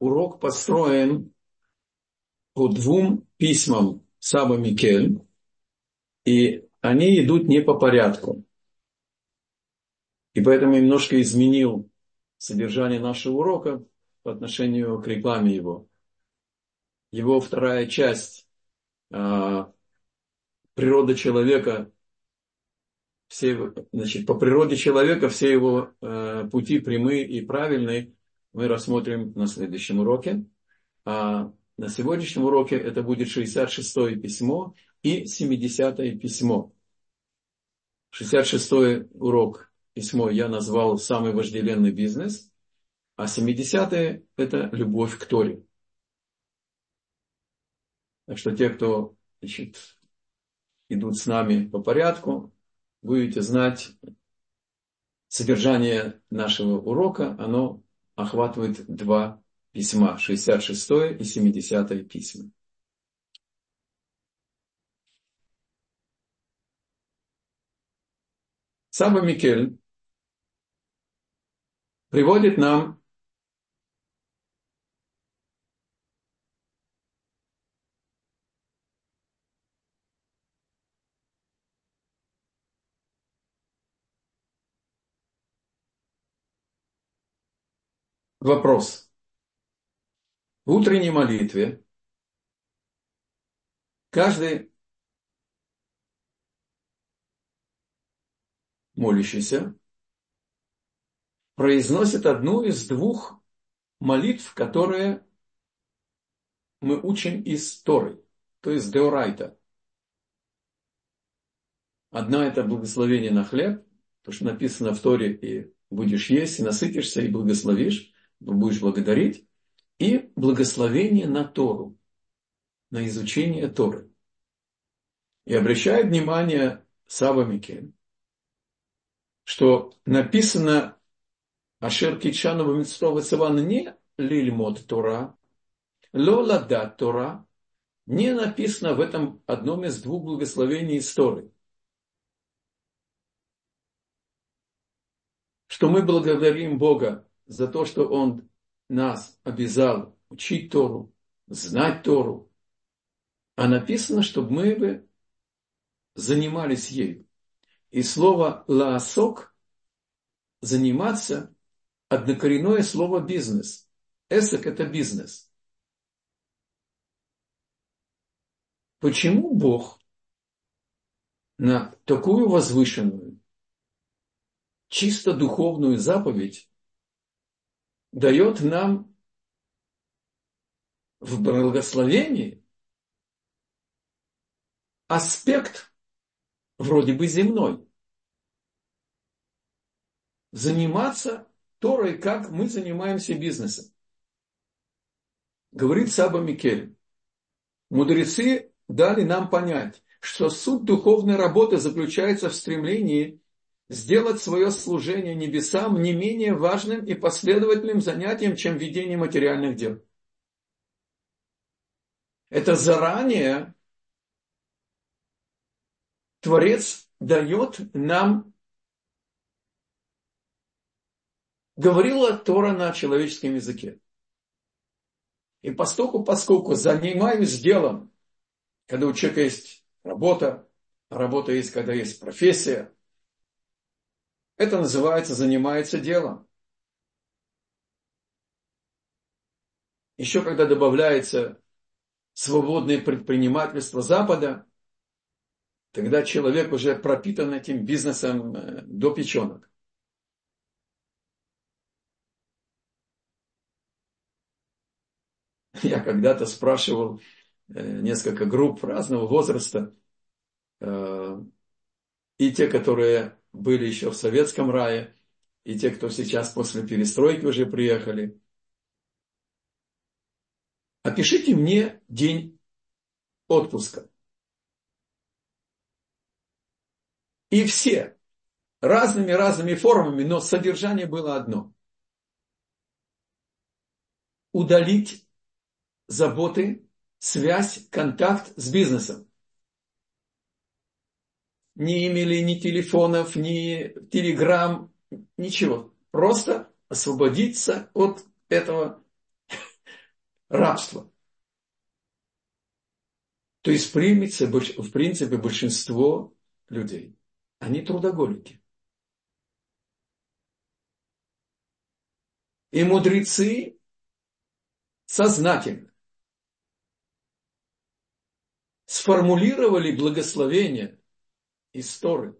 урок построен по двум письмам Саба Микель, и они идут не по порядку. И поэтому я немножко изменил содержание нашего урока по отношению к рекламе его. Его вторая часть а, природа человека, все, значит, по природе человека все его э, пути прямые и правильные мы рассмотрим на следующем уроке. А на сегодняшнем уроке это будет 66-е письмо и 70-е письмо. 66-й урок письмо я назвал «Самый вожделенный бизнес», а 70-е – это «Любовь к Торе». Так что те, кто значит, идут с нами по порядку, будете знать содержание нашего урока, оно охватывает два письма, 66 и 70 письма. Саба Микель приводит нам вопрос. В утренней молитве каждый молящийся произносит одну из двух молитв, которые мы учим из Торы, то есть Деорайта. Одна это благословение на хлеб, то, что написано в Торе, и будешь есть, и насытишься, и благословишь будешь благодарить, и благословение на Тору, на изучение Торы. И обращает внимание Сава Микен, что написано Ашер Кичанова Митцова Цивана не Лильмот Тора, Лоладат Тора, не написано в этом одном из двух благословений истории. Что мы благодарим Бога за то, что Он нас обязал учить Тору, знать Тору, а написано, чтобы мы бы занимались ею. И слово «лаосок» – заниматься – однокоренное слово «бизнес». Эсек – это бизнес. Почему Бог на такую возвышенную, чисто духовную заповедь дает нам в благословении аспект вроде бы земной. Заниматься Торой, как мы занимаемся бизнесом. Говорит Саба Микель. Мудрецы дали нам понять, что суть духовной работы заключается в стремлении сделать свое служение небесам не менее важным и последовательным занятием, чем ведение материальных дел. Это заранее Творец дает нам, говорила Тора на человеческом языке. И поскольку, поскольку занимаюсь делом, когда у человека есть работа, работа есть, когда есть профессия, это называется занимается делом. Еще когда добавляется свободное предпринимательство Запада, тогда человек уже пропитан этим бизнесом э, до печенок. Я когда-то спрашивал э, несколько групп разного возраста, э, и те, которые были еще в советском рае, и те, кто сейчас после перестройки уже приехали. Опишите мне день отпуска. И все разными-разными формами, но содержание было одно. Удалить заботы, связь, контакт с бизнесом не имели ни телефонов, ни телеграмм, ничего. Просто освободиться от этого рабство. То есть, в принципе, большинство людей, они трудоголики. И мудрецы сознательно сформулировали благословение из Торы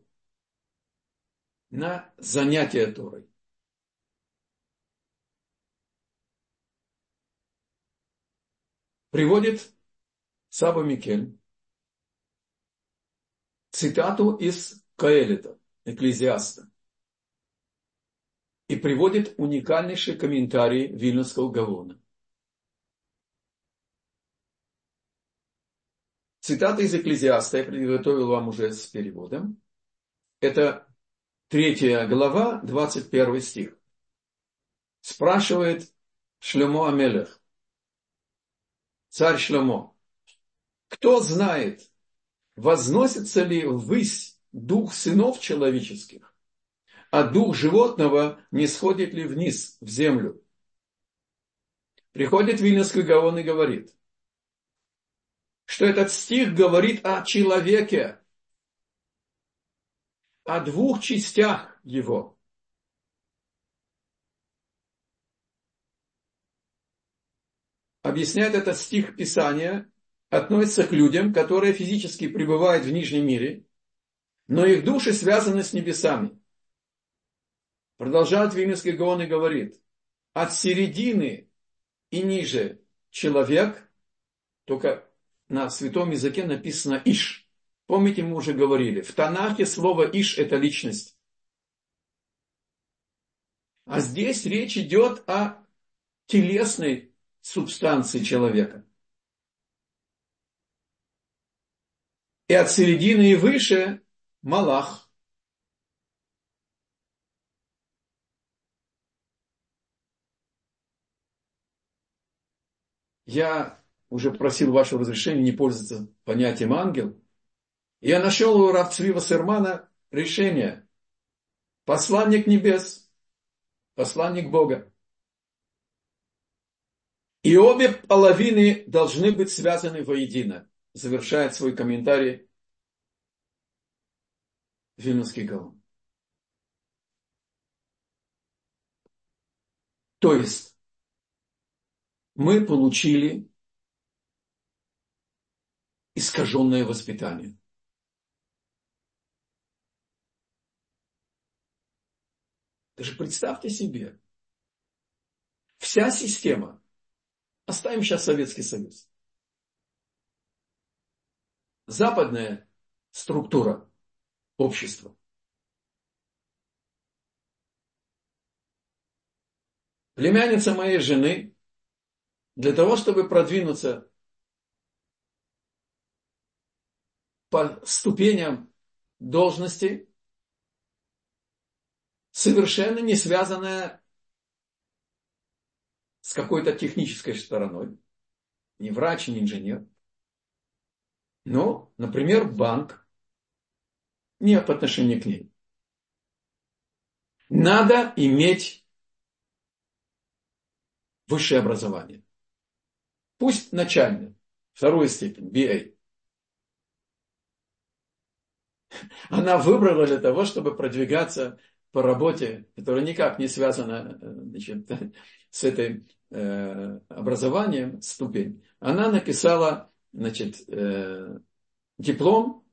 на занятие Торой. Приводит Саба Микель цитату из Каэлита, Экклезиаста, и приводит уникальнейший комментарий Вильнюсского Гавона. Цитата из Экклезиаста я приготовил вам уже с переводом. Это третья глава, 21 стих. Спрашивает Шлемо Амелех, царь Шлемо, кто знает, возносится ли ввысь дух сынов человеческих, а дух животного не сходит ли вниз в землю? Приходит Вильнюсский Гаон и говорит, что этот стих говорит о человеке, о двух частях его. Объясняет этот стих Писания, относится к людям, которые физически пребывают в нижнем мире, но их души связаны с небесами. Продолжает Вильнюсский Гаон и говорит, от середины и ниже человек, только на святом языке написано «иш». Помните, мы уже говорили, в Танахе слово «иш» – это личность. А здесь речь идет о телесной субстанции человека. И от середины и выше – Малах. Я уже просил вашего разрешения не пользоваться понятием ангел. Я нашел у Равцвива Сермана решение. Посланник небес, посланник Бога. И обе половины должны быть связаны воедино. Завершает свой комментарий Вильнюсский Гаон. То есть, мы получили искаженное воспитание. Даже представьте себе, вся система, оставим сейчас Советский Союз, западная структура общества, племянница моей жены, для того, чтобы продвинуться по ступеням должности, совершенно не связанная с какой-то технической стороной. Не врач, не инженер. Но, например, банк не по отношению к ней. Надо иметь высшее образование. Пусть начальное, вторую степень, BA. она выбрала для того, чтобы продвигаться по работе, которая никак не связана значит, с этой э, образованием, ступень. Она написала значит, э, диплом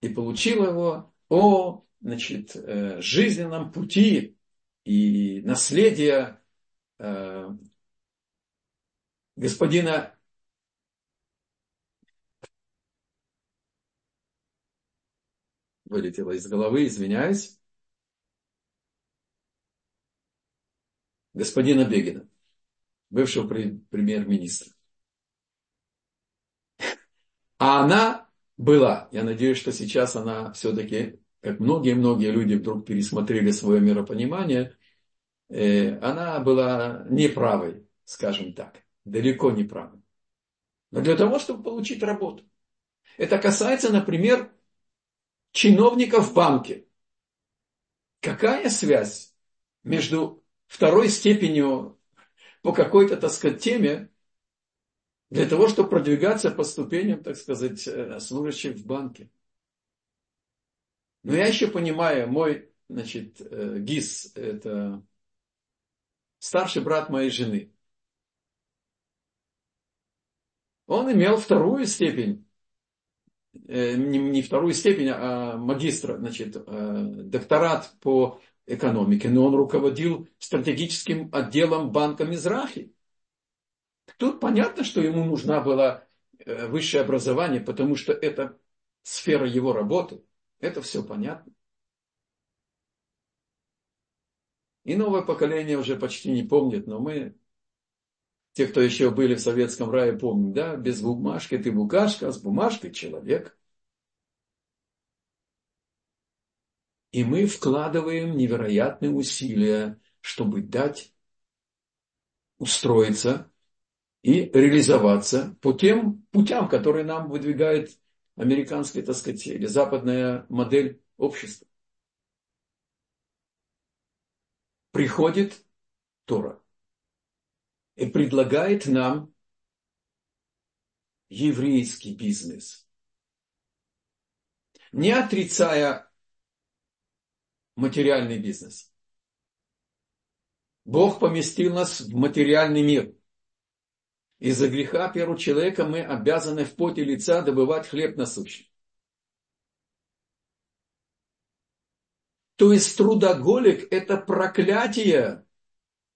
и получила его о значит, э, жизненном пути и наследия э, господина вылетело из головы, извиняюсь. Господина Бегина, бывшего премьер-министра. А она была, я надеюсь, что сейчас она все-таки, как многие-многие люди вдруг пересмотрели свое миропонимание, э, она была неправой, скажем так, далеко не правой. Но для того, чтобы получить работу. Это касается, например, чиновников в банке. Какая связь между второй степенью по какой-то, так сказать, теме для того, чтобы продвигаться по ступеням, так сказать, э, служащих в банке. Но я еще понимаю, мой, значит, э, ГИС, это старший брат моей жены. Он имел вторую степень, э, не вторую степень, а магистра, значит, докторат по экономике, но он руководил стратегическим отделом банка Мизрахи. Тут понятно, что ему нужна была э, высшее образование, потому что это сфера его работы. Это все понятно. И новое поколение уже почти не помнит, но мы, те, кто еще были в советском рае, помним, да, без бумажки ты букашка, а с бумажкой человек. И мы вкладываем невероятные усилия, чтобы дать устроиться и реализоваться по тем путям, которые нам выдвигает американская, так сказать, или западная модель общества. Приходит Тора и предлагает нам еврейский бизнес. Не отрицая материальный бизнес. Бог поместил нас в материальный мир – из-за греха первого человека мы обязаны в поте лица добывать хлеб насущный. То есть трудоголик – это проклятие,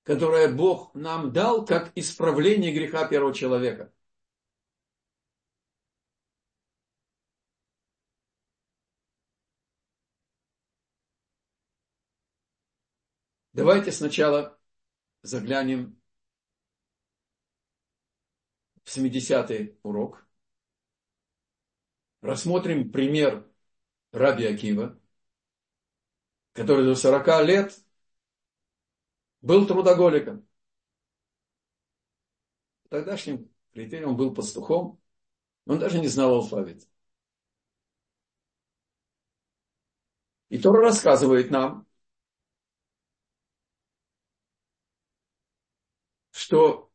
которое Бог нам дал как исправление греха первого человека. Давайте сначала заглянем в 70-й урок. Рассмотрим пример Раби Акива, который до 40 лет был трудоголиком. Тогдашним критерием он был пастухом, он даже не знал алфавит. И Тора рассказывает нам, что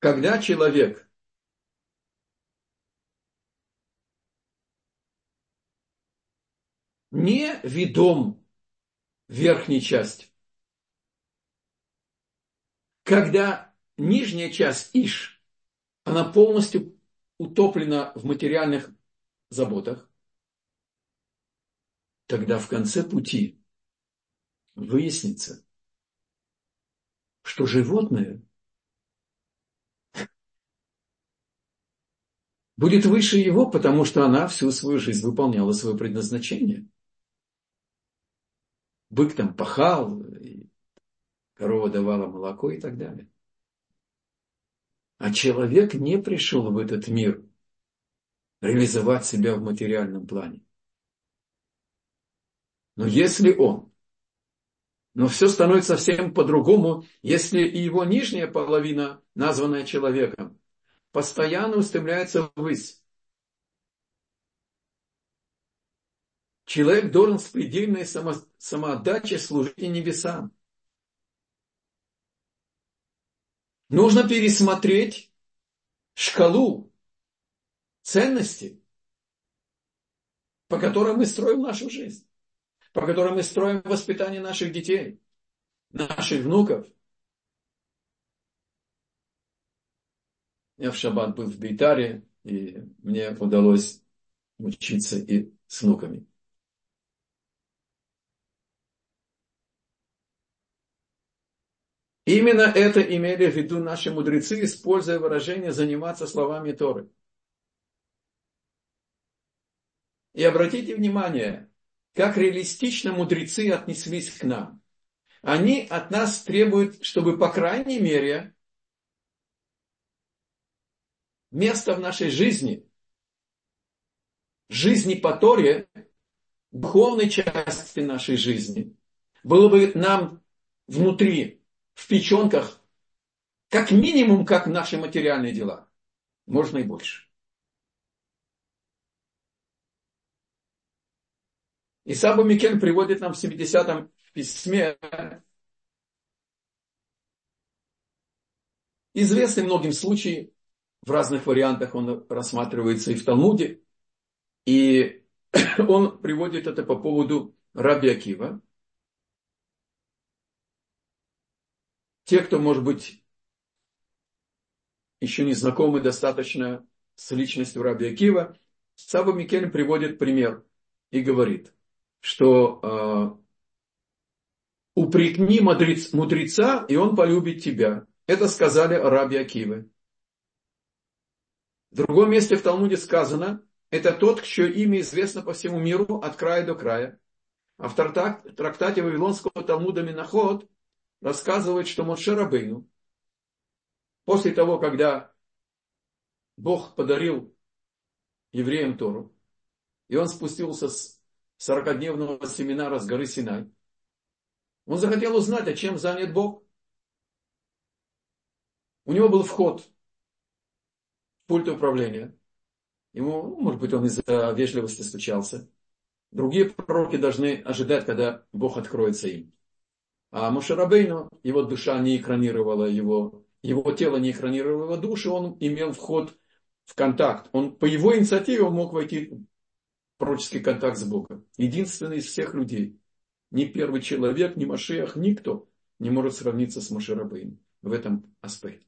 когда человек не ведом верхней части, когда нижняя часть Иш, она полностью утоплена в материальных заботах, тогда в конце пути выяснится, что животное будет выше его, потому что она всю свою жизнь выполняла свое предназначение. Бык там пахал, корова давала молоко и так далее. А человек не пришел в этот мир реализовать себя в материальном плане. Но если он, но все становится совсем по-другому, если и его нижняя половина, названная человеком, постоянно устремляется ввысь. Человек должен с предельной само, самоотдачей служить небесам. Нужно пересмотреть шкалу ценностей, по которой мы строим нашу жизнь, по которой мы строим воспитание наших детей, наших внуков – Я в шаббат был в Бейтаре, и мне удалось учиться и с внуками. Именно это имели в виду наши мудрецы, используя выражение «заниматься словами Торы». И обратите внимание, как реалистично мудрецы отнеслись к нам. Они от нас требуют, чтобы, по крайней мере, место в нашей жизни, жизни по Торе, духовной части нашей жизни, было бы нам внутри, в печенках, как минимум, как наши материальные дела. Можно и больше. И Саба Микель приводит нам в 70-м письме известный многим случай, в разных вариантах он рассматривается и в Талмуде, и он приводит это по поводу Раби Акива. Те, кто, может быть, еще не знакомы достаточно с личностью Раби Акива, Саба Микель приводит пример и говорит, что э, упрекни мудрец, мудреца, и он полюбит тебя. Это сказали Раби Акивы. В другом месте в Талмуде сказано, это тот, чье имя известно по всему миру от края до края. А в трактате Вавилонского Талмуда Миноход рассказывает, что Моше Рабейну, после того, когда Бог подарил евреям Тору, и он спустился с 40-дневного семинара с горы Синай, он захотел узнать, а чем занят Бог. У него был вход в пульт управления. Ему, может быть, он из-за вежливости стучался. Другие пророки должны ожидать, когда Бог откроется им. А Мушарабейну, его душа не экранировала его, его тело не экранировало его душу, он имел вход в контакт. Он по его инициативе он мог войти в пророческий контакт с Богом. Единственный из всех людей. Ни первый человек, ни Машиах, никто не может сравниться с Мушарабейну в этом аспекте.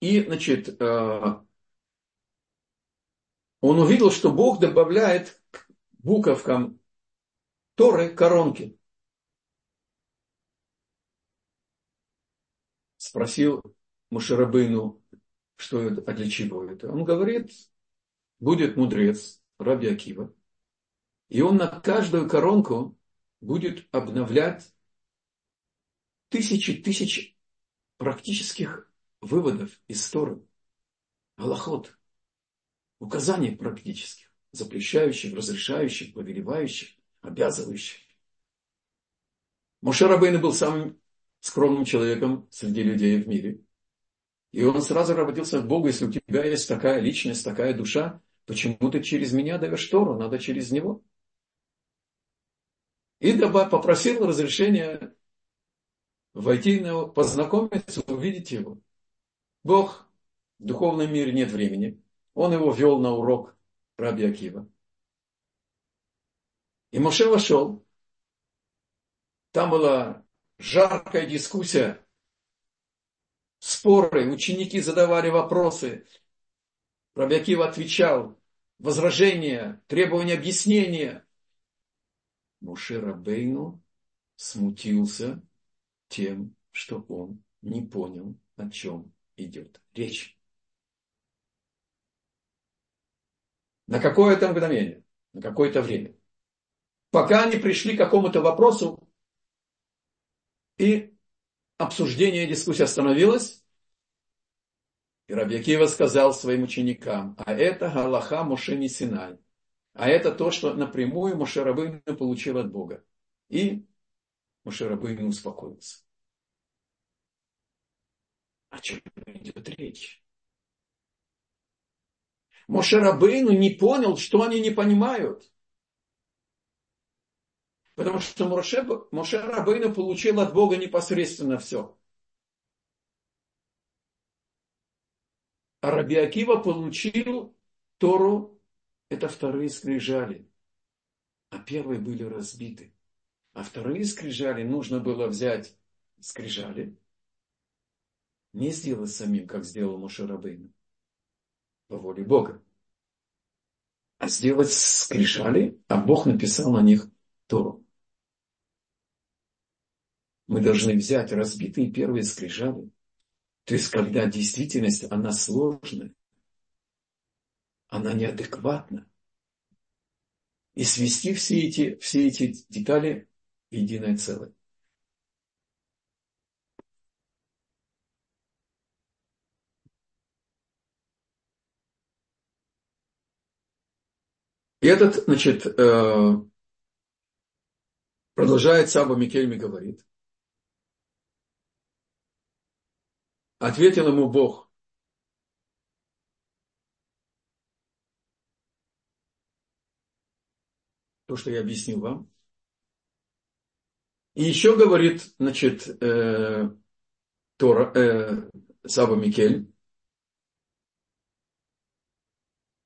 И, значит, э, он увидел, что Бог добавляет к буковкам Торы коронки. Спросил Мушарабейну, что это, а для чего это. Он говорит, будет мудрец, Раби Акива, и он на каждую коронку будет обновлять тысячи тысяч практических выводов из Торы. Аллахот указаний практических, запрещающих, разрешающих, повелевающих, обязывающих. Моше был самым скромным человеком среди людей в мире. И он сразу обратился к Богу, если у тебя есть такая личность, такая душа, почему ты через меня даешь Тору, надо через него. И попросил разрешения войти, познакомиться, увидеть его. Бог в духовном мире нет времени. Он его вел на урок Раби Акива. И Моше вошел. Там была жаркая дискуссия, споры, ученики задавали вопросы. Раби Акива отвечал, возражения, требования объяснения. Моше Рабейну смутился тем, что он не понял, о чем идет речь. на какое-то мгновение, на какое-то время. Пока они пришли к какому-то вопросу, и обсуждение дискуссии остановилось, и Рабьякива сказал своим ученикам, а это Галаха Моше Синай, а это то, что напрямую Моше Рабыну получил от Бога. И Моше Рабыну успокоился. О чем идет речь? Мошерабейну не понял, что они не понимают. Потому что Моше, Моше Рабейну получил от Бога непосредственно все. А Раби Акива получил Тору, это вторые скрижали. А первые были разбиты. А вторые скрижали нужно было взять скрижали, не сделать самим, как сделал Моше Рабейну по воле Бога. А сделать скрижали, а Бог написал на них Тору. Мы должны взять разбитые первые скрижали. То есть, когда действительность, она сложная, она неадекватна. И свести все эти, все эти детали в единое целое. И этот, значит, э, продолжает Саба Микельми говорит. Ответил ему Бог. то, что я объяснил вам. И еще говорит, значит, э, Тора, э, Саба Микель.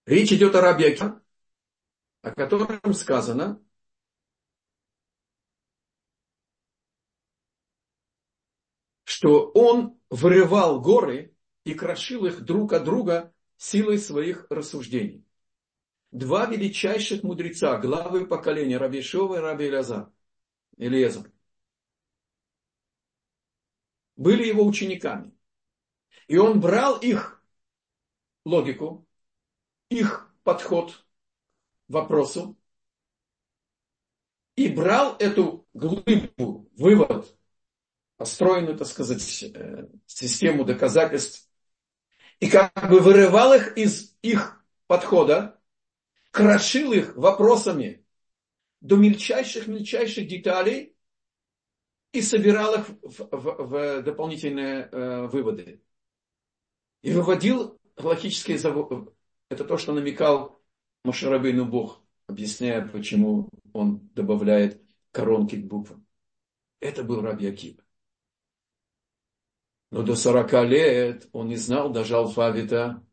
Речь идет о рабе о котором сказано, что он вырывал горы и крошил их друг от друга силой своих рассуждений. Два величайших мудреца, главы поколения Раби Шова и Раби Иляза, Илиеза, были его учениками. И он брал их логику, их подход к вопросу и брал эту глыбу, вывод, построенную, так сказать, э, систему доказательств, и как бы вырывал их из их подхода, крошил их вопросами до мельчайших-мельчайших деталей и собирал их в, в, в дополнительные э, выводы. И выводил логические заводы. Это то, что намекал Машарабейну Бог, объясняя, почему он добавляет коронки к буквам. Это был Раби Акива. Но до 40 лет он не знал даже алфавита.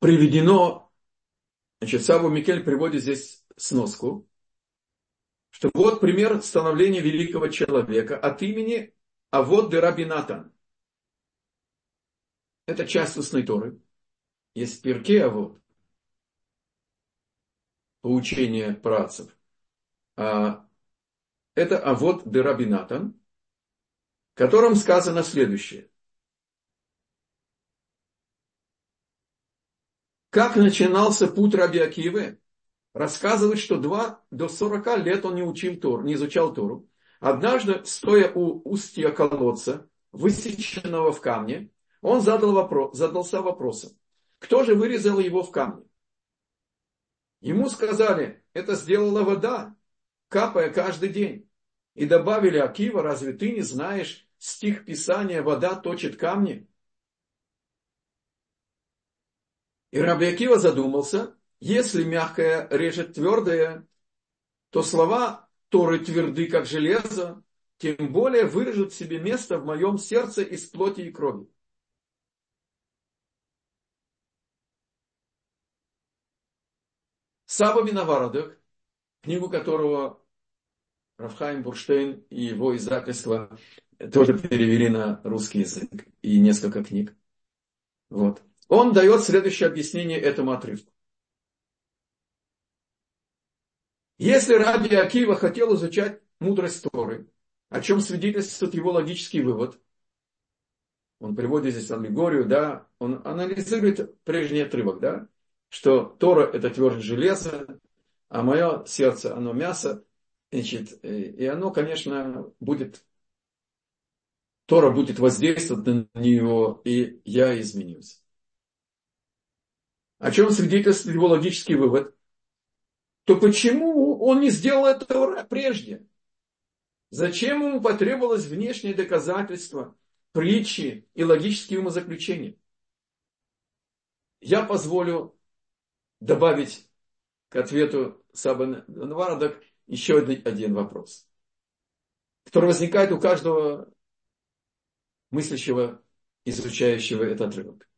Приведено Значит, Саву Микель приводит здесь сноску, что вот пример становления великого человека от имени Авод де Рабинатан. Это часть устной Торы. Есть перке Авод, поучение працев. А это Авод де Рабинатан, в котором сказано следующее. Как начинался путь Раби Акивы? Рассказывает, что два до сорока лет он не учил Тору, не изучал Тору. Однажды, стоя у устья колодца, высеченного в камне, он задал вопрос, задался вопросом, кто же вырезал его в камне? Ему сказали, это сделала вода, капая каждый день. И добавили, Акива, разве ты не знаешь стих Писания «Вода точит камни»? И Раби Акива задумался, если мягкое режет твердое, то слова Торы тверды, как железо, тем более вырежут себе место в моем сердце из плоти и крови. Саба Миновародых, книгу которого Рафхайм Бурштейн и его издательство тоже перевели на русский язык и несколько книг. Вот. Он дает следующее объяснение этому отрывку. Если Раби Акива хотел изучать мудрость Торы, о чем свидетельствует его логический вывод, он приводит здесь аллегорию, да, он анализирует прежний отрывок, да, что Тора это твердое железо, а мое сердце, оно мясо, значит, и оно, конечно, будет, Тора будет воздействовать на него, и я изменюсь. О чем свидетельствует его логический вывод? То почему он не сделал этого прежде? Зачем ему потребовалось внешнее доказательство, притчи и логические умозаключения? Я позволю добавить к ответу Саба Наварадак еще один вопрос, который возникает у каждого мыслящего, изучающего этот отрывок.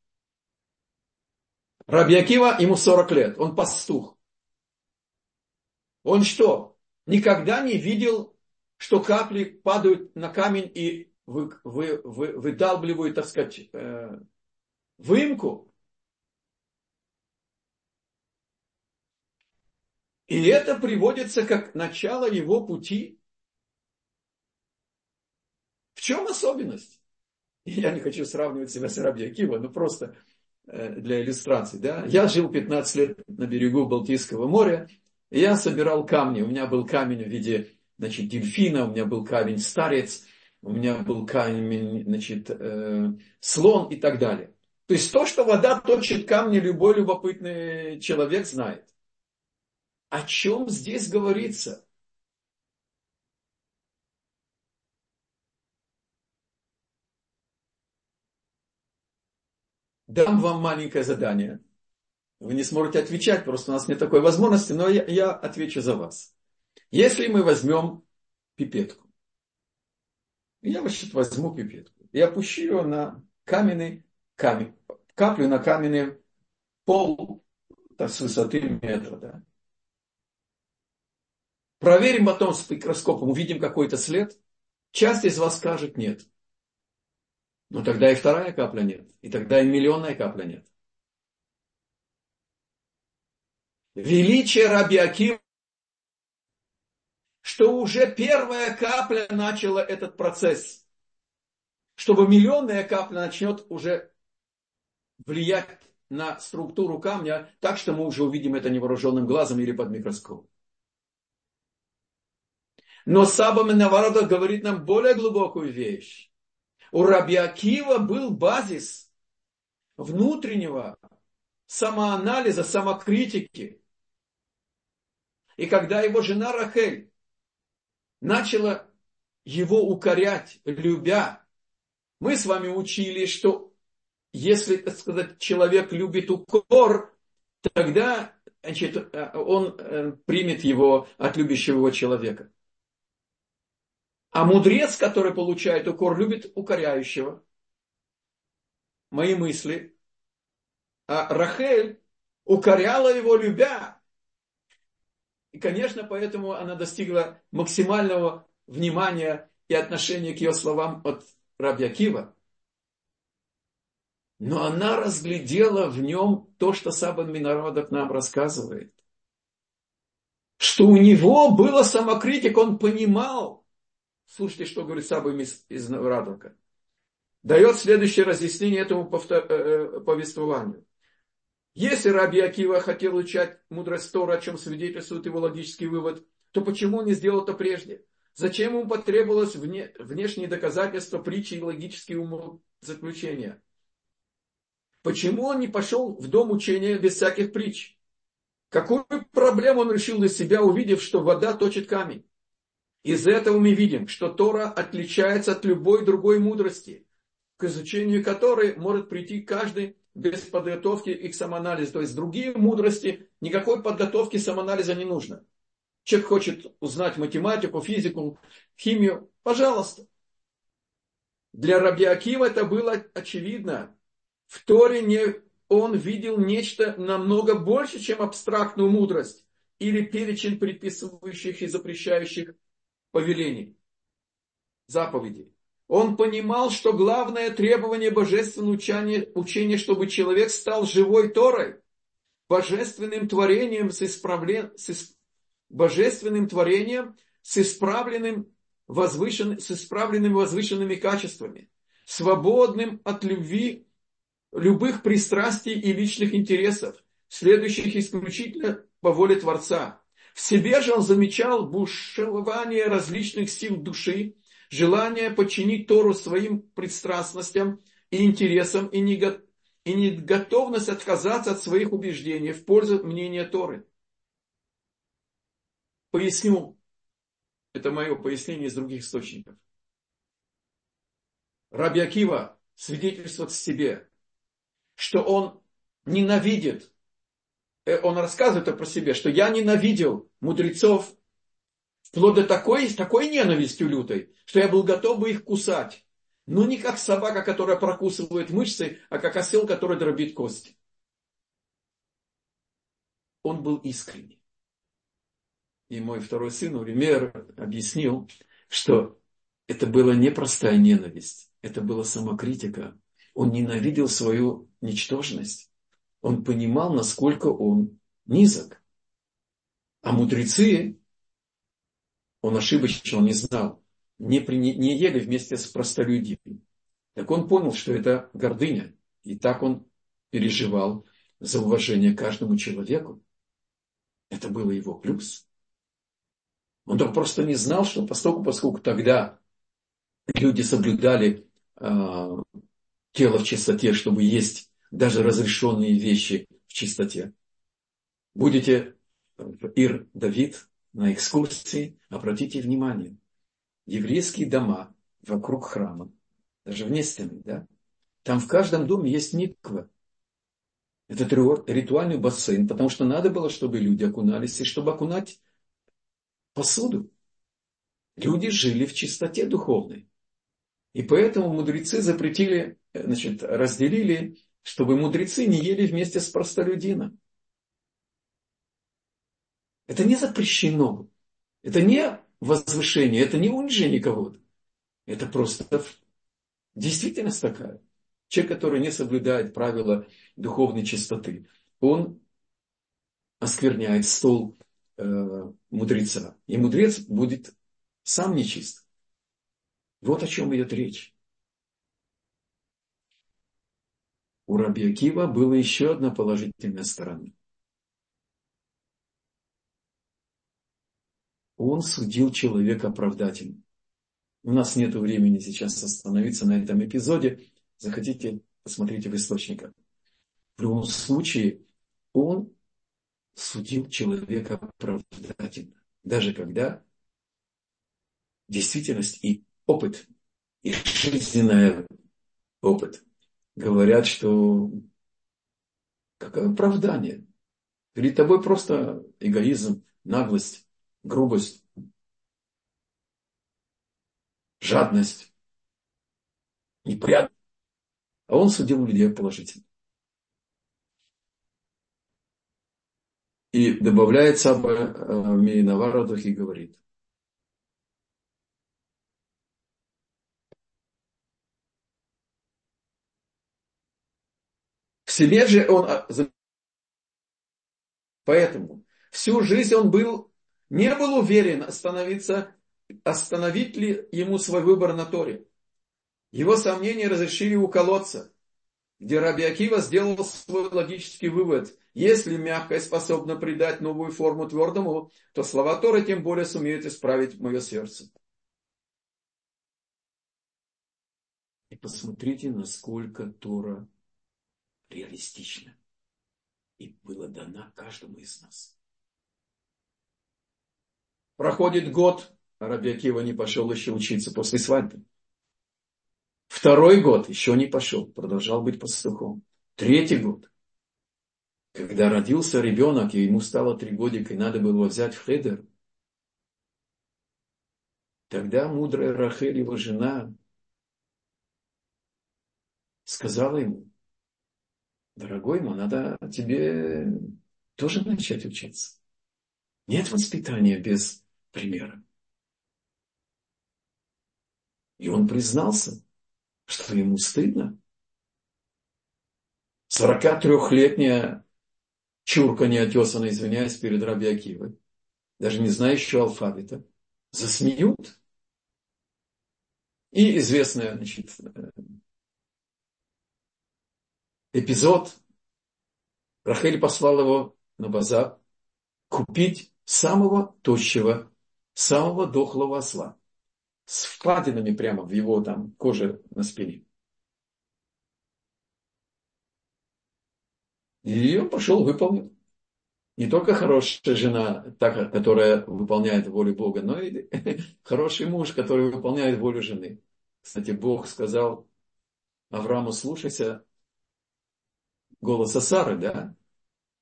Раби Акива, ему 40 лет, он пастух. Он что, никогда не видел, что капли падают на камень и вы, вы, вы, выдалбливают, так сказать, э, выемку? И это приводится как начало его пути. В чем особенность? Я не хочу сравнивать себя с Раби Акива, но просто Э, для иллюстрации. Да? Я жил 15 лет на берегу Балтийского моря, и я собирал камни. У меня был камень в виде значит, дельфина, у меня был камень старец, у меня был камень, значит, э, слон и так далее. То есть то, что вода точит камни, любой любопытный человек знает. О чем здесь говорится? дам вам маленькое задание. Вы не сможете отвечать, просто у нас нет такой возможности, но я, я отвечу за вас. Если мы возьмем пипетку, я вообще возьму пипетку и опущу ее на каменный камень, каплю на каменный пол так, с высоты метра. Да. Проверим потом с микроскопом, увидим какой-то след. Часть из вас скажет нет. Но тогда и вторая капля нет. И тогда и миллионная капля нет. Величие Раби Аким, что уже первая капля начала этот процесс. Чтобы миллионная капля начнет уже влиять на структуру камня, так что мы уже увидим это невооруженным глазом или под микроскопом. Но Саба Менаварада говорит нам более глубокую вещь. У Раби Акива был базис внутреннего самоанализа, самокритики. И когда его жена Рахель начала его укорять, любя, мы с вами учили, что если, так сказать, человек любит укор, тогда значит, он э, примет его от любящего его человека. А мудрец, который получает укор, любит укоряющего. Мои мысли. А Рахель укоряла его, любя. И, конечно, поэтому она достигла максимального внимания и отношения к ее словам от Раби Акива. Но она разглядела в нем то, что Сабан Минародов нам рассказывает. Что у него была самокритика, он понимал. Слушайте, что говорит Саба из, Радока. Дает следующее разъяснение этому повтор, э, э, повествованию. Если Раби Акива хотел учать мудрость Тора, о чем свидетельствует его логический вывод, то почему он не сделал это прежде? Зачем ему потребовалось вне, внешние доказательства, притчи и логические умозаключения? Почему он не пошел в дом учения без всяких притч? Какую проблему он решил для себя, увидев, что вода точит камень? Из этого мы видим, что Тора отличается от любой другой мудрости, к изучению которой может прийти каждый без подготовки и к самоанализу. То есть другие мудрости, никакой подготовки самоанализа не нужно. Человек хочет узнать математику, физику, химию, пожалуйста. Для Раби Акива это было очевидно. В Торе не, он видел нечто намного больше, чем абстрактную мудрость или перечень предписывающих и запрещающих повелений, заповедей. Он понимал, что главное требование божественного учения, учения, чтобы человек стал живой Торой, божественным творением с, исправлен, с исп... божественным творением с исправленным возвышен... с исправленными возвышенными качествами, свободным от любви, любых пристрастий и личных интересов, следующих исключительно по воле Творца. В себе же он замечал бушевание различных сил души, желание подчинить Тору своим пристрастностям и интересам и, не, и не готовность отказаться от своих убеждений в пользу мнения Торы. Поясню. Это мое пояснение из других источников. Раби Акива свидетельствует в себе, что он ненавидит он рассказывает про себя, что я ненавидел мудрецов вплоть до такой, такой ненавистью лютой, что я был готов бы их кусать. Но не как собака, которая прокусывает мышцы, а как осел, который дробит кости. Он был искренний. И мой второй сын, Уример, объяснил, что это была не простая ненависть, это была самокритика. Он ненавидел свою ничтожность он понимал, насколько он низок. А мудрецы, он ошибочно не знал, не, не ели вместе с простолюдьями. Так он понял, что это гордыня. И так он переживал за уважение каждому человеку. Это было его плюс. Он так просто не знал, что поскольку, поскольку тогда люди соблюдали э, тело в чистоте, чтобы есть даже разрешенные вещи в чистоте. Будете в Ир Давид на экскурсии, обратите внимание, еврейские дома вокруг храма, даже вне стены, да, там в каждом доме есть миква, этот ритуальный бассейн, потому что надо было, чтобы люди окунались, и чтобы окунать посуду. Люди жили в чистоте духовной. И поэтому мудрецы запретили, значит, разделили, чтобы мудрецы не ели вместе с простолюдином. Это не запрещено. Это не возвышение, это не унижение кого-то. Это просто действительность такая. Человек, который не соблюдает правила духовной чистоты, он оскверняет стол э, мудреца. И мудрец будет сам нечист. Вот о чем идет речь. У Раби Акива была еще одна положительная сторона. Он судил человека оправдательно. У нас нет времени сейчас остановиться на этом эпизоде. Захотите, посмотрите в источниках. В любом случае, он судил человека оправдательно. Даже когда действительность и опыт, и жизненный опыт говорят, что какое оправдание? Перед тобой просто эгоизм, наглость, грубость, жадность, неприятность. А он судил людей положительно. И добавляет Саба э, Мейнаварадах и говорит. Себе же он... А, поэтому всю жизнь он был, не был уверен остановиться, остановить ли ему свой выбор на Торе. Его сомнения разрешили уколоться, где Раби Акива сделал свой логический вывод. Если мягкое способно придать новую форму твердому, то слова Торы тем более сумеют исправить мое сердце. И посмотрите, насколько Тора реалистична и была дана каждому из нас. Проходит год, а Раби не пошел еще учиться после свадьбы. Второй год еще не пошел, продолжал быть пастухом. Третий год. Когда родился ребенок, и ему стало три годика, и надо было взять в хедер, тогда мудрая Рахель, его жена, сказала ему, дорогой мой, надо тебе тоже начать учиться. Нет воспитания без примера. И он признался, что ему стыдно? 43-летняя чурка неотесанная, извиняюсь, перед Раби Акивой, даже не знающая алфавита, засмеют. И известный значит, эпизод. Рахель послал его на базар купить самого тощего, самого дохлого осла с впадинами прямо в его там коже на спине. И он пошел, выполнил. Не только хорошая жена, та, которая выполняет волю Бога, но и хороший муж, который выполняет волю жены. Кстати, Бог сказал Аврааму, слушайся голоса Сары, да?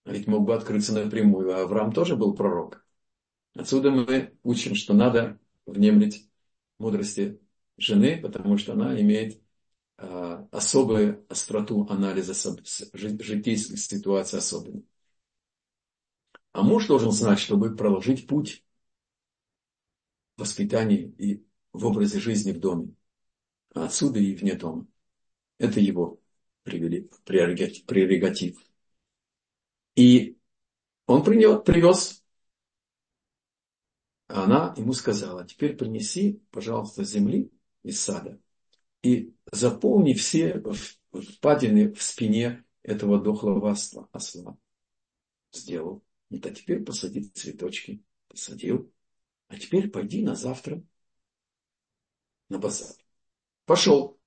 А ведь мог бы открыться напрямую, а Авраам тоже был пророк. Отсюда мы учим, что надо внемлить мудрости жены, потому что она имеет а, особую остроту анализа житейской ситуации особенно. А муж должен знать, чтобы проложить путь в воспитании и в образе жизни в доме. А отсюда и вне дома. Это его прерогатив. И он привез а она ему сказала, теперь принеси, пожалуйста, земли из сада и заполни все впадины в спине этого дохлого осла. Сделал. И то теперь посади цветочки. Посадил. А теперь пойди на завтра на базар. Пошел.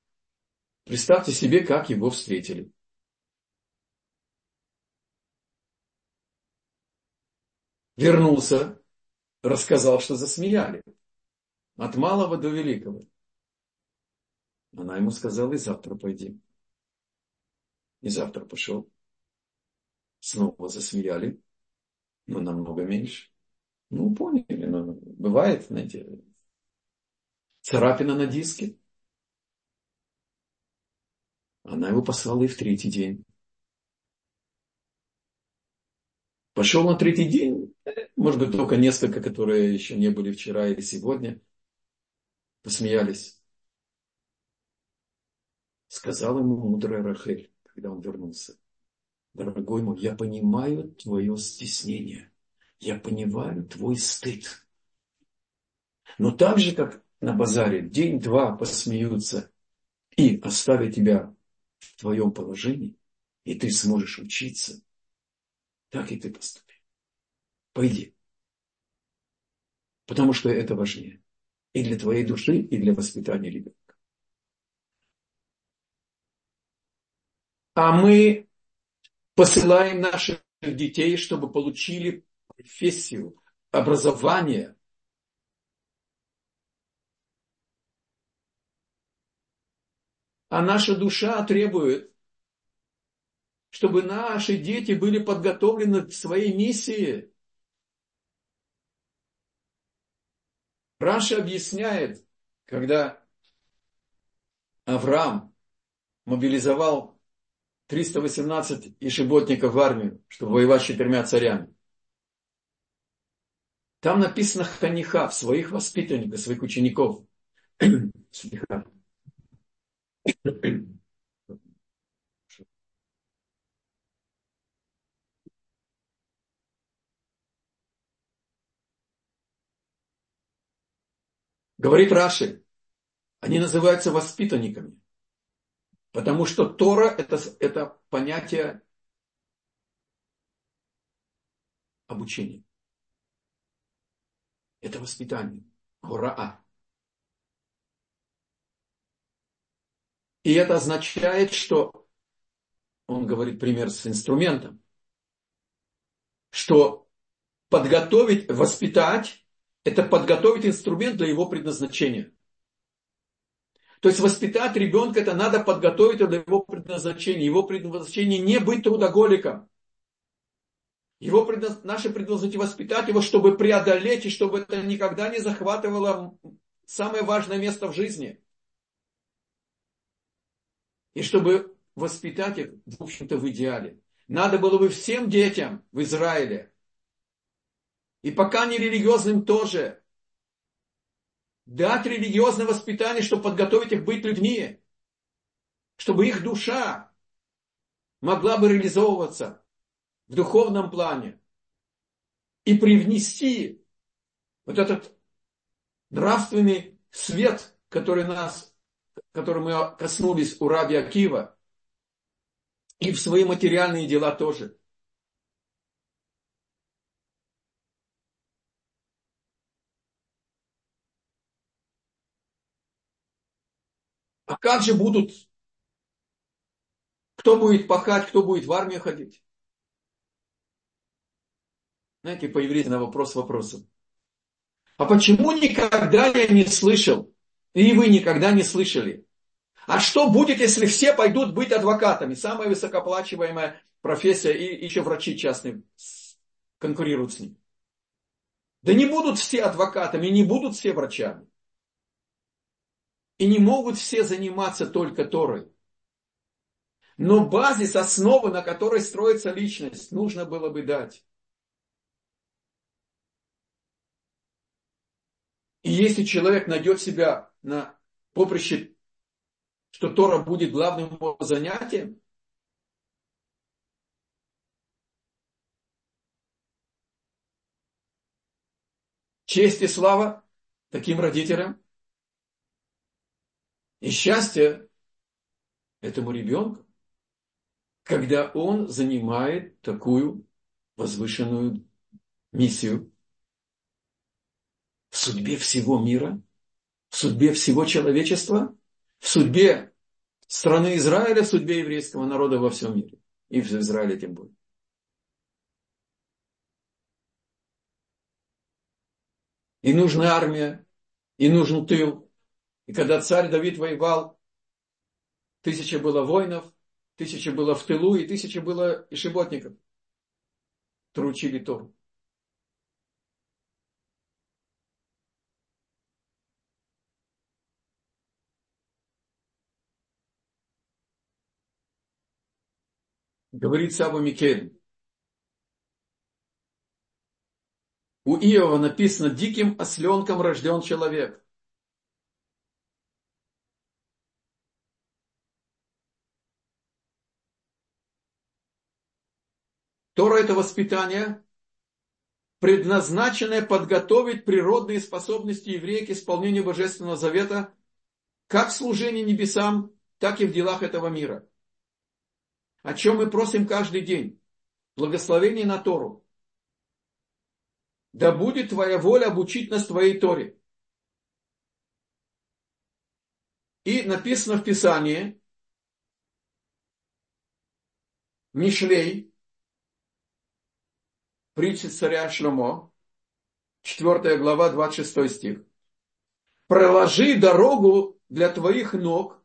Представьте себе, как его встретили. Вернулся рассказал, что засмеяли. От малого до великого. Она ему сказала, и завтра пойди. И завтра пошел. снова засмеяли, но намного меньше. Ну, поняли, но бывает, знаете, царапина на диске. Она его послала и в третий день. Пошел на третий день, может быть, только несколько, которые еще не были вчера или сегодня, посмеялись. Сказал ему мудрая Рахель, когда он вернулся. Дорогой мой, я понимаю твое стеснение. Я понимаю твой стыд. Но так же, как на базаре, день-два посмеются и оставят тебя в твоем положении, и ты сможешь учиться, так и ты поступи. Пойди. Потому что это важнее. И для твоей души, и для воспитания ребенка. А мы посылаем наших детей, чтобы получили профессию, образование. А наша душа требует, чтобы наши дети были подготовлены к своей миссии. Раша объясняет, когда Авраам мобилизовал 318 ишеботников в армию, чтобы воевать с четырьмя царями. Там написано ханиха, своих воспитанников, своих учеников. Говорит Раши, они называются воспитанниками. Потому что Тора это, это понятие обучения. Это воспитание. Гураа. И это означает, что он говорит пример с инструментом, что подготовить, воспитать, это подготовить инструмент для его предназначения. То есть воспитать ребенка, это надо подготовить для его предназначения. Его предназначение не быть трудоголиком. Его предназ... Наше предназначение воспитать его, чтобы преодолеть, и чтобы это никогда не захватывало самое важное место в жизни. И чтобы воспитать их, в общем-то, в идеале. Надо было бы всем детям в Израиле, и пока не религиозным тоже, дать религиозное воспитание, чтобы подготовить их быть людьми, чтобы их душа могла бы реализовываться в духовном плане и привнести вот этот нравственный свет, который нас, который мы коснулись у Раби Акива, и в свои материальные дела тоже. А как же будут, кто будет пахать, кто будет в армию ходить? Знаете, по-еврейски на вопрос вопросом. А почему никогда я не слышал, и вы никогда не слышали? А что будет, если все пойдут быть адвокатами? Самая высокооплачиваемая профессия, и еще врачи частные конкурируют с ним. Да не будут все адвокатами, не будут все врачами. И не могут все заниматься только Торой. Но базис, основа, на которой строится личность, нужно было бы дать. И если человек найдет себя на поприще, что Тора будет главным его занятием, честь и слава таким родителям, и счастье этому ребенку, когда он занимает такую возвышенную миссию в судьбе всего мира, судьбе всего человечества, в судьбе страны Израиля, в судьбе еврейского народа во всем мире. И в Израиле тем более. И нужна армия, и нужен тыл, и когда царь Давид воевал, тысяча было воинов, тысяча было в тылу, и тысяча было ишеботников. которые учили Тору. Говорит Саба Микель. У Иова написано, диким осленком рожден человек. Тора – это воспитание, предназначенное подготовить природные способности еврея к исполнению Божественного Завета как в служении небесам, так и в делах этого мира. О чем мы просим каждый день. Благословение на Тору. Да будет Твоя воля обучить нас Твоей Торе. И написано в Писании, Мишлей, притчи царя Шломо, 4 глава, 26 стих. Проложи дорогу для твоих ног,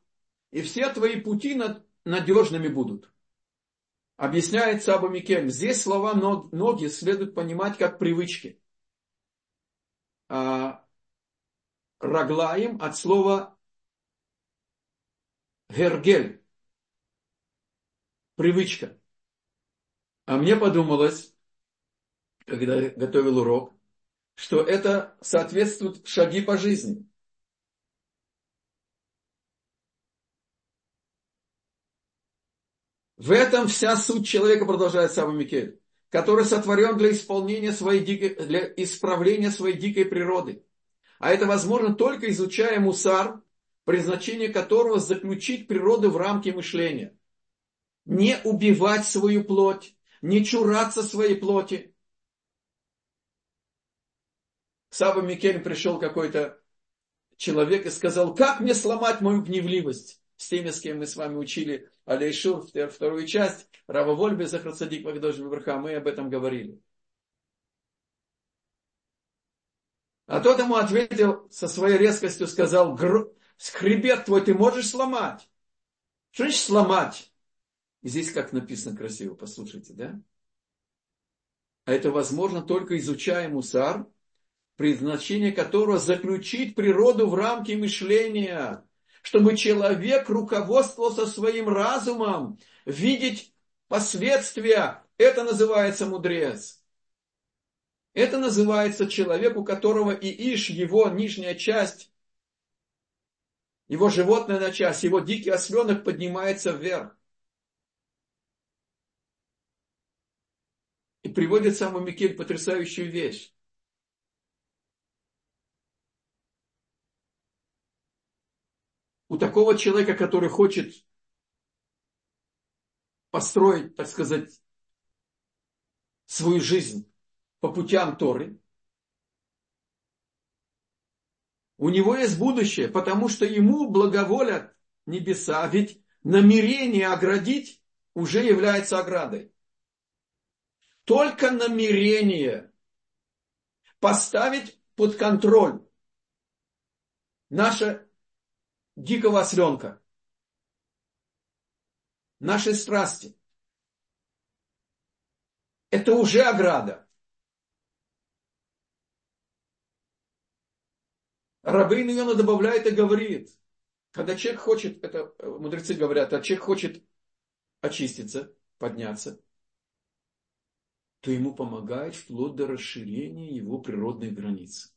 и все твои пути надежными будут. Объясняет Саба Микель. Здесь слова ноги следует понимать как привычки. А, раглаем от слова гергель. Привычка. А мне подумалось, когда готовил урок, что это соответствует шаги по жизни. В этом вся суть человека, продолжает Саба Микель, который сотворен для исполнения своей дикой, для исправления своей дикой природы. А это возможно только изучая мусар, предназначение которого заключить природу в рамки мышления. Не убивать свою плоть, не чураться своей плоти, Саба Микель пришел какой-то человек и сказал, как мне сломать мою гневливость? С теми, с кем мы с вами учили Алейшур, вторую часть, Рава Вольбе, Захарцадик, Вагдош Вибраха, мы об этом говорили. А тот ему ответил со своей резкостью, сказал, хребет твой ты можешь сломать? Что значит сломать? И здесь как написано красиво, послушайте, да? А это возможно только изучая мусар, предназначение которого заключить природу в рамки мышления, чтобы человек руководствовался своим разумом, видеть последствия. Это называется мудрец. Это называется человек, у которого и иш, его нижняя часть, его животная часть, его дикий осленок поднимается вверх. И приводит самый Микель потрясающую вещь. У такого человека, который хочет построить, так сказать, свою жизнь по путям Торы, у него есть будущее, потому что ему благоволят небеса, ведь намерение оградить уже является оградой. Только намерение поставить под контроль наше дикого осленка. Наши страсти. Это уже ограда. Рабын Иона добавляет и говорит, когда человек хочет, это мудрецы говорят, а человек хочет очиститься, подняться, то ему помогает вплоть до расширения его природных границ.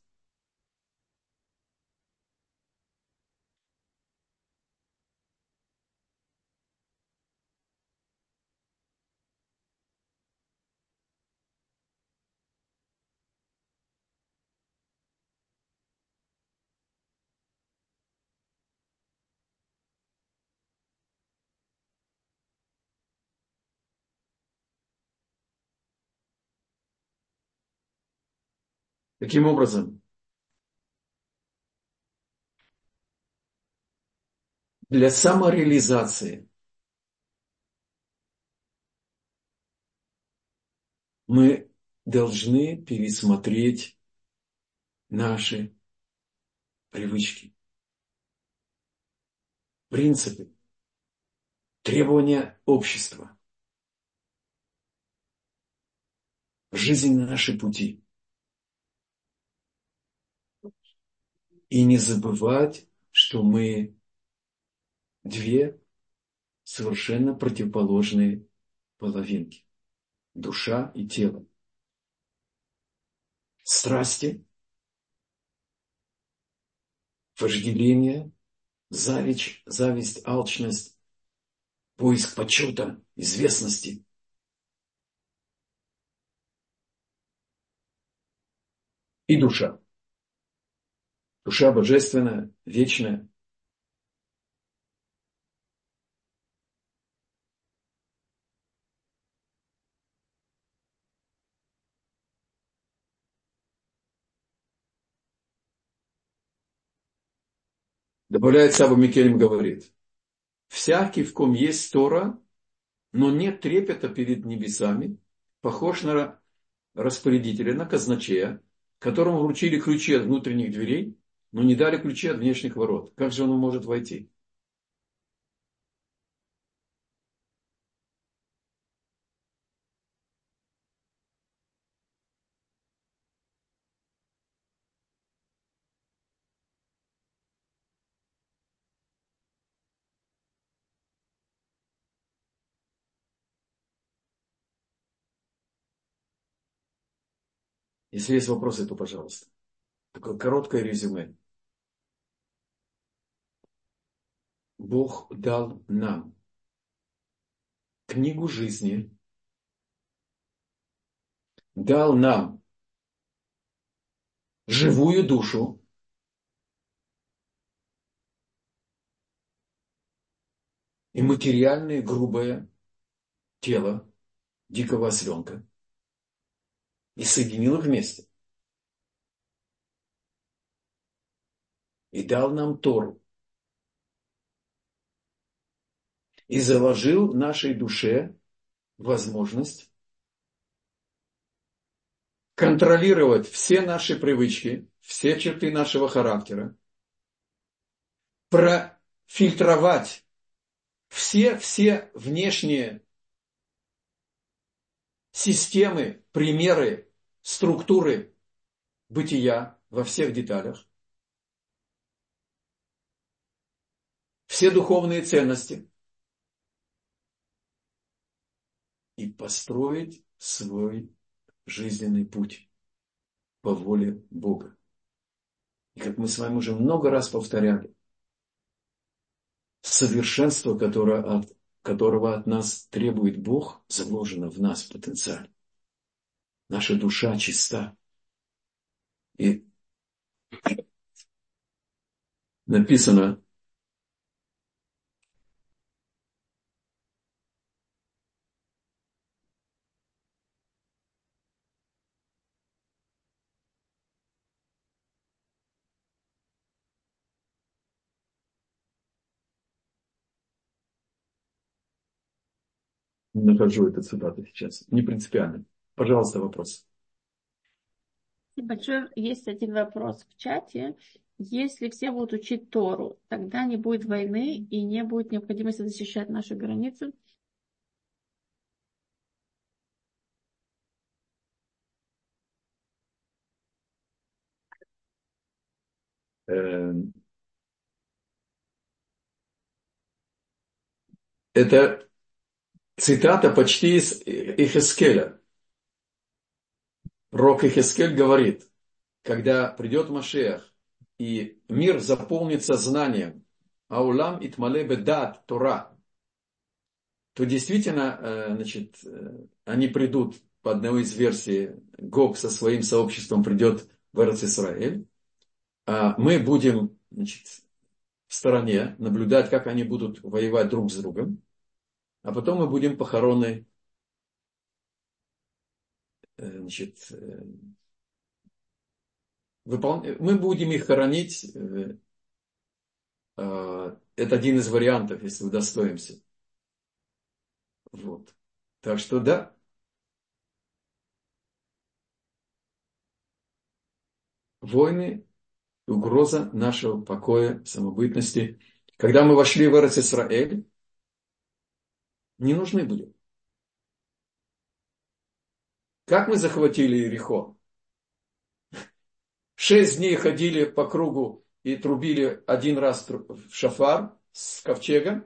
Таким образом, для самореализации мы должны пересмотреть наши привычки, принципы, требования общества. жизненные наши пути. И не забывать, что мы две совершенно противоположные половинки. Душа и тело. Страсти, вожделение, зависть, зависть, алчность, поиск почета, известности. И душа. Душа божественная, вечная. Добавляет Саба Микелем, говорит, всякий, в ком есть Тора, но нет трепета перед небесами, похож на распорядителя, на казначея, которому вручили ключи от внутренних дверей, но не дали ключи от внешних ворот. Как же он может войти? Если есть вопросы, то пожалуйста. Такое короткое резюме. Бог дал нам книгу жизни, дал нам живую душу, и материальное грубое тело дикого осленка – и соединил их вместе. И дал нам Тору. И заложил нашей душе возможность контролировать все наши привычки, все черты нашего характера, профильтровать все-все внешние системы, примеры, структуры бытия во всех деталях, все духовные ценности и построить свой жизненный путь по воле Бога. И как мы с вами уже много раз повторяли, совершенство, которое от которого от нас требует Бог, заложено в нас потенциально. Наша душа чиста. И написано, Не нахожу эту цитату сейчас. Не принципиально. Пожалуйста, вопрос. Большой есть один вопрос в чате. Если все будут учить Тору, тогда не будет войны и не будет необходимости защищать наши границы. Эм. Это цитата почти из Ихескеля. Рок Ихескель говорит, когда придет Машех, и мир заполнится знанием, аулам итмале бедат Тора, то действительно, э, значит, э, они придут, по одной из версий, Гог со своим сообществом придет в Израиль, а мы будем значит, в стороне наблюдать, как они будут воевать друг с другом а потом мы будем похороны, э, значит, э, выпол... мы будем их хоронить, э, это один из вариантов, если удостоимся. Вот. Так что да. Войны, угроза нашего покоя, самобытности. Когда мы вошли в Исраэль, не нужны были. Как мы захватили Иерихон? Шесть дней ходили по кругу и трубили один раз в шафар с ковчегом.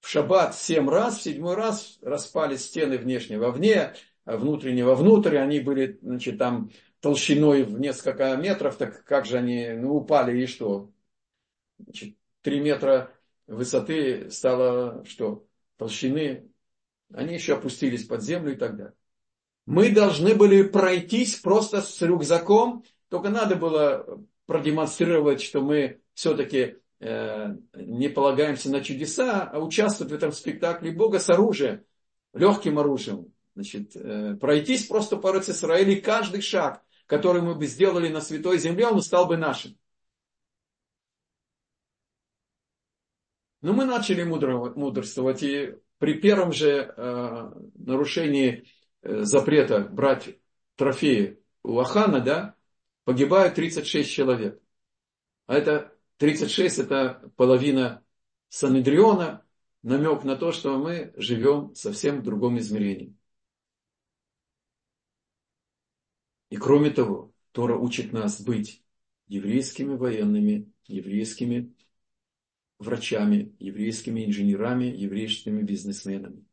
В шаббат семь раз, в седьмой раз распали стены внешние вовне, а внутренние вовнутрь. Они были, значит, там толщиной в несколько метров, так как же они ну, упали и что? Значит, три метра высоты стало что? Толщины. Они еще опустились под землю и так далее. Мы должны были пройтись просто с рюкзаком, только надо было продемонстрировать, что мы все-таки э, не полагаемся на чудеса, а участвовать в этом спектакле Бога с оружием, легким оружием. Значит, э, пройтись просто по Израиля, и каждый шаг, который мы бы сделали на Святой Земле, он стал бы нашим. Но мы начали мудрствовать, и при первом же э, нарушении э, запрета брать трофеи у Ахана, да, погибают 36 человек. А это 36 это половина Санедриона, намек на то, что мы живем совсем в другом измерении. И кроме того, Тора учит нас быть еврейскими военными, еврейскими врачами, еврейскими инженерами, еврейскими бизнесменами.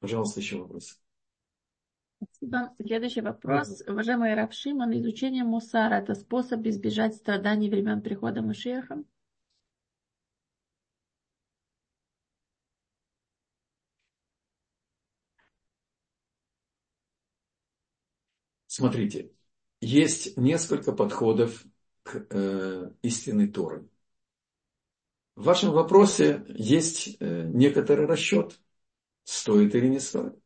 Пожалуйста, еще вопрос. Спасибо. Следующий вопрос. Уважаемый Раф Шимон, изучение Мусара – это способ избежать страданий времен прихода Машеха? Смотрите, есть несколько подходов к э, истинной Торы. В вашем вопросе есть э, некоторый расчет, стоит или не стоит.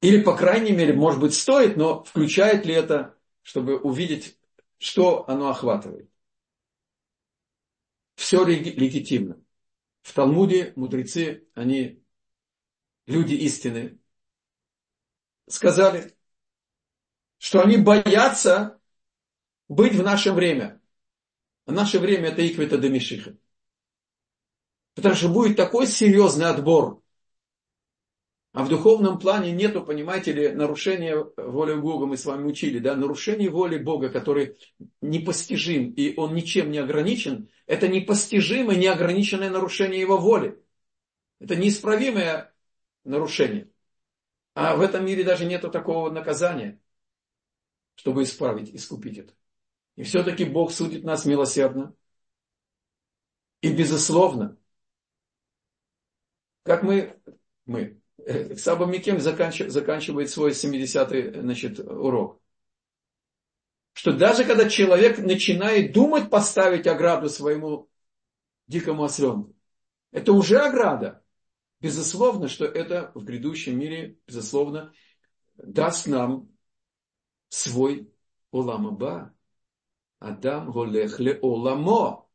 Или, по крайней мере, может быть, стоит, но включает ли это, чтобы увидеть, что оно охватывает. Все легитимно. В Талмуде мудрецы, они, люди истины, сказали, что они боятся быть в наше время. А наше время это Иквита Демишиха. Потому что будет такой серьезный отбор. А в духовном плане нету, понимаете ли, нарушения воли Бога, мы с вами учили, да, нарушение воли Бога, который непостижим, и он ничем не ограничен, это непостижимое, неограниченное нарушение его воли. Это неисправимое нарушение. А в этом мире даже нету такого наказания чтобы исправить, искупить это. И все-таки Бог судит нас милосердно. И безусловно, как мы, мы, э, Саба Микем заканчивает, свой 70-й значит, урок. Что даже когда человек начинает думать поставить ограду своему дикому осленку, это уже ограда. Безусловно, что это в грядущем мире, безусловно, даст нам свой Оламаба. Адам голех ле оламо.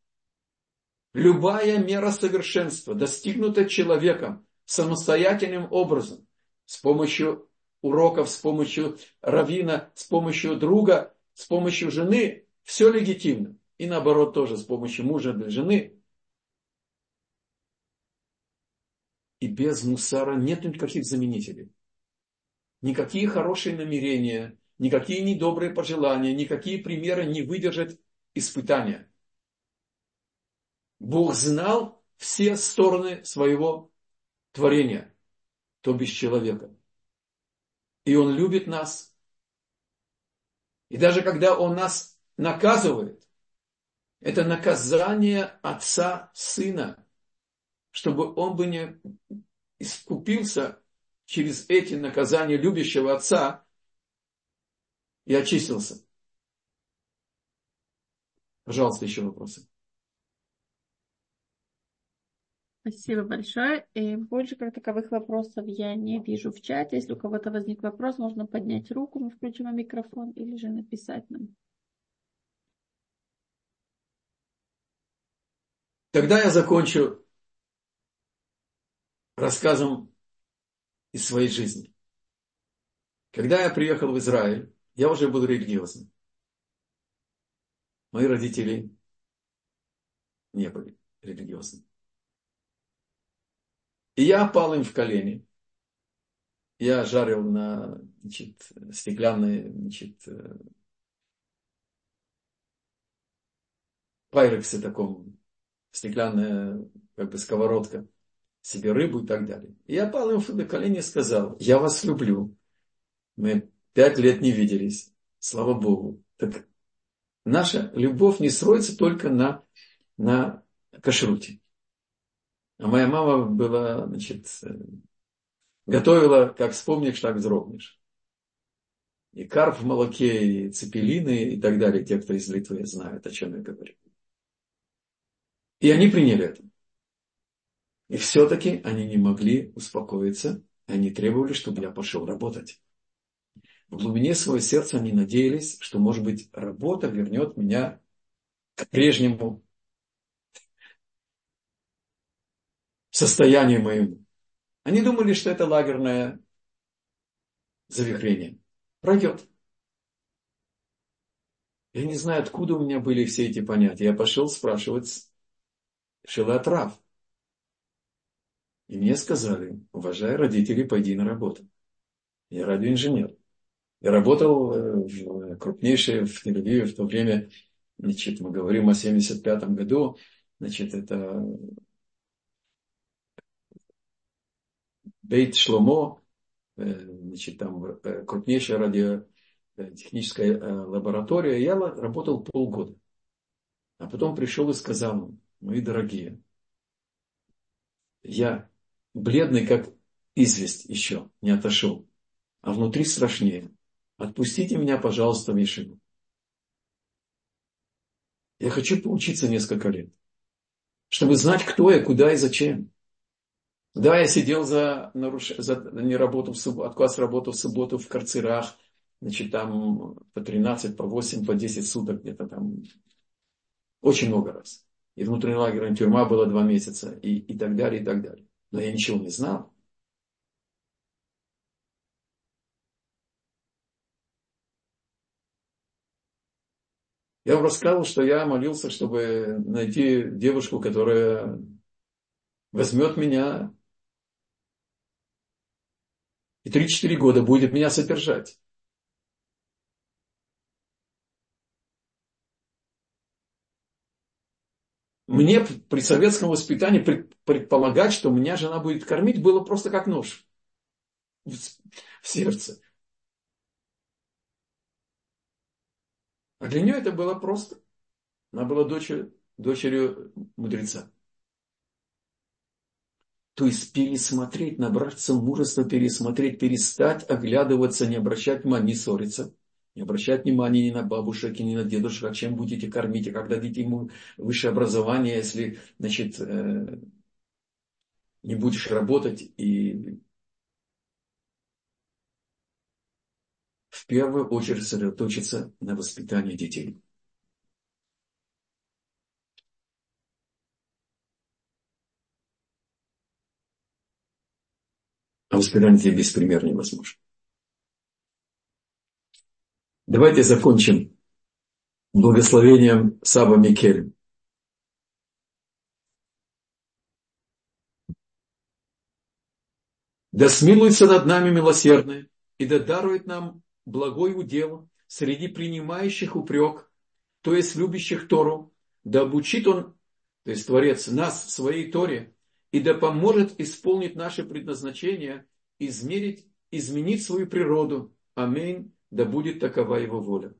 Любая мера совершенства, достигнута человеком самостоятельным образом, с помощью уроков, с помощью равина, с помощью друга, с помощью жены, все легитимно. И наоборот тоже, с помощью мужа для жены. И без мусара нет никаких заменителей. Никакие хорошие намерения, никакие недобрые пожелания, никакие примеры не выдержат испытания. Бог знал все стороны своего творения, то без человека. И Он любит нас. И даже когда Он нас наказывает, это наказание отца сына, чтобы он бы не искупился через эти наказания любящего отца, и очистился. Пожалуйста, еще вопросы. Спасибо большое. И больше как таковых вопросов я не вижу в чате. Если у кого-то возник вопрос, можно поднять руку, мы включим микрофон, или же написать нам. Тогда я закончу рассказом из своей жизни. Когда я приехал в Израиль, я уже был религиозным. Мои родители не были религиозными. И я опал им в колени. Я жарил на значит, стеклянной значит, пайрексе таком, стеклянная как бы сковородка, себе рыбу и так далее. И я пал им на колени и сказал, я вас люблю. Мы пять лет не виделись, слава Богу. Так наша любовь не строится только на, на кашруте. А моя мама была, значит, готовила, как вспомнишь, так вздрогнешь. И карп в молоке, и цепелины, и так далее. Те, кто из Литвы знают, о чем я говорю. И они приняли это. И все-таки они не могли успокоиться. Они требовали, чтобы я пошел работать. В глубине своего сердца они надеялись, что, может быть, работа вернет меня к прежнему состоянию моему. Они думали, что это лагерное завихрение. Пройдет. Я не знаю, откуда у меня были все эти понятия. Я пошел спрашивать Шилатрав. И мне сказали, уважай родителей, пойди на работу. Я радиоинженер. Я работал э, в крупнейшей в Тель-Авиве в то время, значит, мы говорим о 75 году, значит, это Бейт Шломо, э, значит, там э, крупнейшая радиотехническая лаборатория, я работал полгода. А потом пришел и сказал, мои дорогие, я бледный, как известь еще, не отошел, а внутри страшнее. Отпустите меня, пожалуйста, в Ешиву. Я хочу поучиться несколько лет, чтобы знать, кто я, куда и зачем. Да, я сидел за, наруш... за не работу в субботу, отказ работы в субботу в карцерах, значит, там по 13, по 8, по 10 суток где-то там. Очень много раз. И внутренняя лагерная тюрьма была два месяца, и, и так далее, и так далее. Но я ничего не знал. Я вам рассказывал, что я молился, чтобы найти девушку, которая возьмет меня и 3-4 года будет меня содержать. Мне при советском воспитании предполагать, что меня жена будет кормить, было просто как нож в сердце. А для нее это было просто. Она была дочерью, дочерью мудреца. То есть пересмотреть, набраться мужества, пересмотреть, перестать оглядываться, не обращать внимания, не ссориться. Не обращать внимания ни на бабушек, ни на дедушек, а чем будете кормить, и как дадите ему высшее образование, если, значит, э, не будешь работать и в первую очередь сосредоточиться на воспитании детей. А воспитание детей без примера невозможно. Давайте закончим благословением Саба Микель. Да смилуется над нами милосердный, и да дарует нам благой удел среди принимающих упрек, то есть любящих Тору, да обучит Он, то есть Творец, нас в своей Торе, и да поможет исполнить наше предназначение, измерить, изменить свою природу. Аминь. Да будет такова его воля.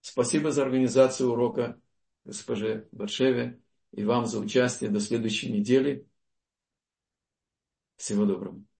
Спасибо за организацию урока госпоже Баршеве и вам за участие. До следующей недели. Всего доброго.